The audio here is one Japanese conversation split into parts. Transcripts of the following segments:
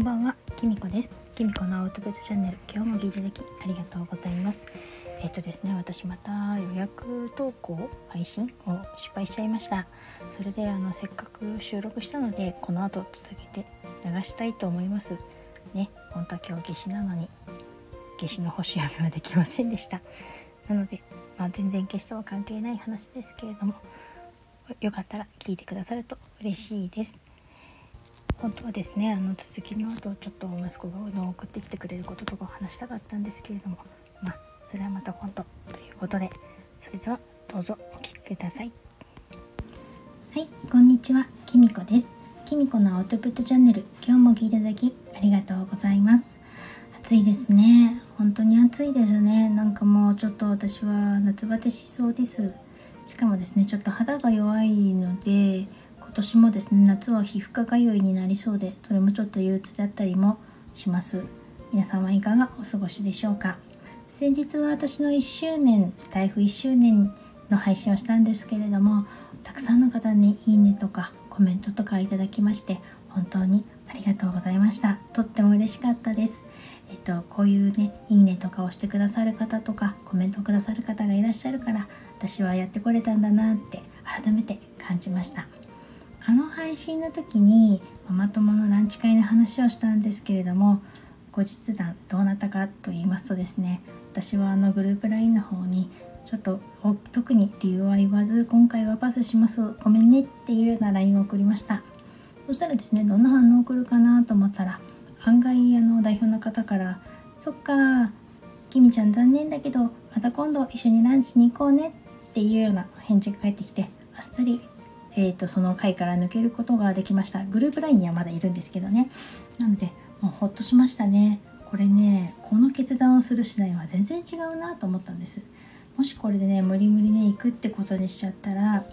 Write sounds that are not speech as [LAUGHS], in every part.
んばんは、きみこです。きみこのアウトプットチャンネル、今日も聞いていただきありがとうございます。えっとですね、私また予約投稿配信を失敗しちゃいました。それであのせっかく収録したので、この後続けて流したいと思います。ね、本当は今日夏至なのに夏至の星読みはできませんでした。なので、まあ、全然夏至とは関係ない話ですけれども、よかったら聞いてくださると嬉しいです。本当はですねあの続きの後ちょっと息子がうどんを送ってきてくれることとかを話したかったんですけれどもまあそれはまた今度ということでそれではどうぞお聞きください。はいこんにちは。きみこです。きみこのアウトプットチャンネル今日も聞いていただきありがとうございます。暑いですね。本当に暑いですね。なんかもうちょっと私は夏バテしそうです。しかもですねちょっと肌が弱いので今年もですね夏は皮膚科通いになりそうでそれもちょっと憂鬱だったりもします。皆さんはいかがお過ごしでしょうか？先日は私の1周年スタイフ1周年の配信をしたんですけれどもたくさんの方にいいねとかコメントとかいただきまして本当にありがとうございました。とっても嬉しかったです。えっとこういうねいいねとかをしてくださる方とかコメントをくださる方がいらっしゃるから私はやってこれたんだなって改めて感じました。あの配信の時にママ友のランチ会の話をしたんですけれども後日談どうなったかと言いますとですね私はあのグループ LINE の方にちょっと特に理由は言わず今回はパスします。ごめんねっていうような LINE を送りました。そしたらですねどんな反応を送るかなと思ったら案外あの代表の方から「そっかきみちゃん残念だけどまた今度一緒にランチに行こうね」っていうような返事が返ってきてあっさりえーと、その回から抜けることができました。グループ LINE にはまだいるんですけどね。なのでもうほっとしましたね。これねこの決断をする次第は全然違うなと思ったんです。もしこれでね無理無理ね行くってことにしちゃったら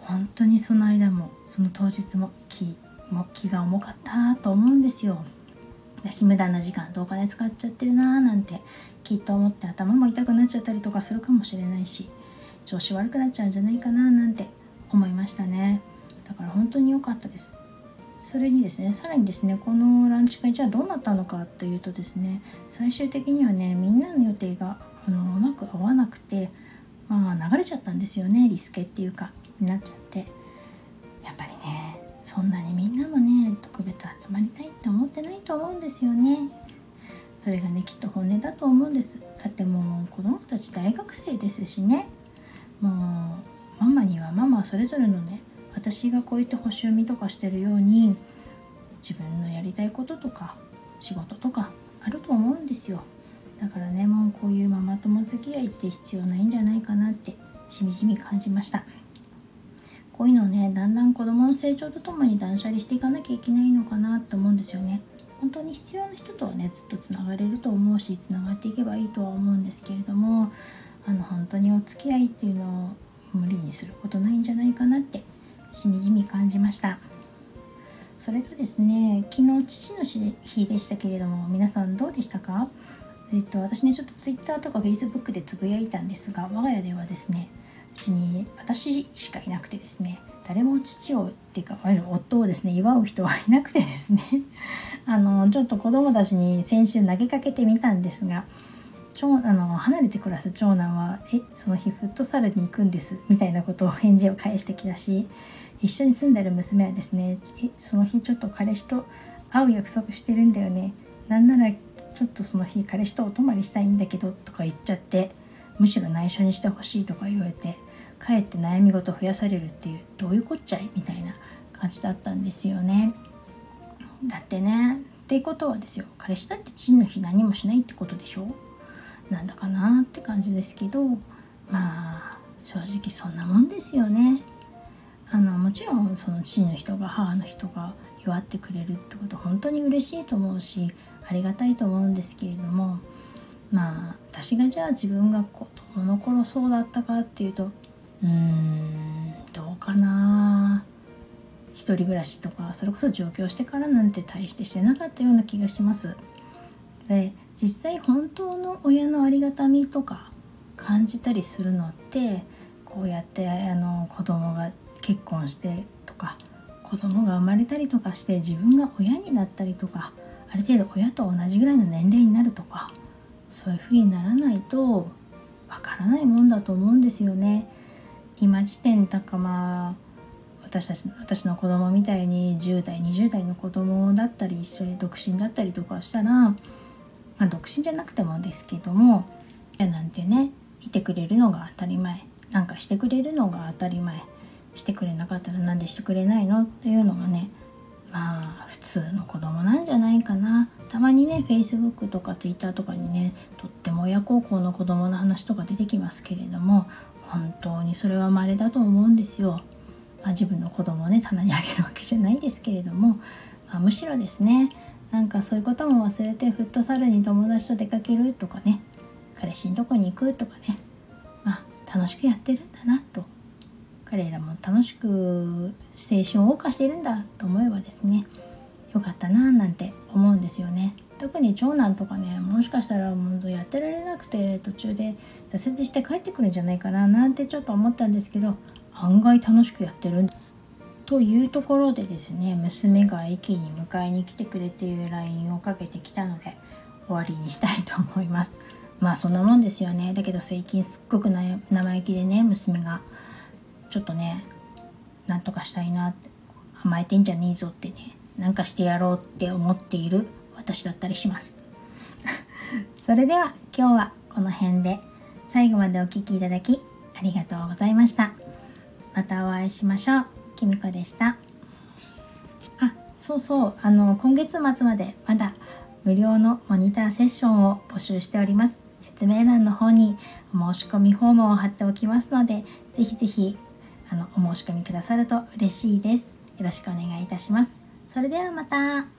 本当にその間もその当日も気も気が重かったと思うんですよ。私無駄な時間とお金使っちゃってるなーなんてきっと思って頭も痛くなっちゃったりとかするかもしれないし調子悪くなっちゃうんじゃないかななんて思いましたね。だから本当に良かったです。それにですねさらにですねこのランチ会じゃあどうなったのかというとですね最終的にはねみんなの予定があのうまく合わなくてまあ流れちゃったんですよねリスケっていうかになっちゃって。やっぱりねそんなにみんなもね特別集まりたいって思ってないと思うんですよね。それがねきっと本音だと思うんです。だってもう子供たち大学生ですしね。もうママにはママそれぞれのね私がこうやって星読みとかしてるように自分のやりたいこととか仕事とかあると思うんですよ。だからねもうこういうママ友付き合いって必要ないんじゃないかなってしみじみ感じました。こういうのねだんだん子供の成長とともに断捨離していかなきゃいけないのかなと思うんですよね。本当に必要な人とはねずっとつながれると思うしつながっていけばいいとは思うんですけれどもあの本当にお付き合いっていうのを無理にすることないんじゃないかなってしみじみ感じました。それとですね昨日父の日でしたけれども皆さんどうでしたか？えっと私ねちょっと Twitter とか Facebook でつぶやいたんですが我が家ではですねうちに私しかいなくてですね誰も父をっていうか夫をですね祝う人はいなくてですね [LAUGHS] あのちょっと子供たちに先週投げかけてみたんですが長あの離れて暮らす長男は「えその日フットサルに行くんです」みたいなことを返事を返してきたし一緒に住んでる娘はですね「えその日ちょっと彼氏と会う約束してるんだよね。なんならちょっとその日彼氏とお泊まりしたいんだけど」とか言っちゃってむしろ内緒にしてほしいとか言われてかえって悩み事増やされるっていうどういうこっちゃい？みたいな感じだったんですよね。だってね。っていうことはですよ。彼氏だって父の日何もしないってことでしょ？なんだかなって感じですけどまあ正直そんなもんですよね。あのもちろんその父の人が母の人が祝ってくれるってこと本当に嬉しいと思うしありがたいと思うんですけれどもまあ私がじゃあ自分が子供の頃そうだったかっていうとうーんどうかな一人暮らしとかそれこそ上京してからなんて大してしてなかったような気がします。で実際本当の親のありがたみとか感じたりするのってこうやってあの子供が結婚してとか子供が生まれたりとかして自分が親になったりとかある程度親と同じぐらいの年齢になるとかそういう風にならないとわからないもんだと思うんですよね。今時点だかまあ私たち私の子供みたいに10代20代の子供だったり一緒に独身だったりとかしたら、まあ、独身じゃなくてもですけども親なんてねいてくれるのが当たり前。なんかしてくれるのが当たり前。してくれなかったらなんでしてくれないのっていうのがねまあ普通の子供なんじゃないかな。たまにね Facebook とか Twitter とかにねとっても親孝行の子供の話とか出てきますけれども本当にそれは稀だと思うんですよ。まあ、自分の子供をね棚にあげるわけじゃないですけれども、まあ、むしろですねなんかそういうことも忘れてフットサルに友達と出かけるとかね。彼氏のとこに行くとかね。まあ楽しくやってるんだなと。彼らも楽しく青春を謳歌しているんだと思えばですね。よかったななんて思うんですよね。特に長男とかねもしかしたらもうやってられなくて途中で挫折して帰ってくるんじゃないかななんてちょっと思ったんですけど案外楽しくやってるというところでですね娘が駅に迎えに来てくれていう LINE をかけてきたので終わりにしたいと思います。[LAUGHS] まあそんなもんですよね。だけど最近すっごく生意気でね娘がちょっとねなんとかしたいなって甘えてんじゃねえぞってねなんかしてやろうって思っている私だったりします。[LAUGHS] それでは今日はこの辺で最後までお聴きいただきありがとうございました。またお会いしましょう。きみこでした。あそうそう。あの今月末までまだ無料のモニターセッションを募集しております。説明欄の方にお申し込みフォームを貼っておきますのでぜひぜひあのお申し込みくださると嬉しいです。よろしくお願いいたします。それではまた。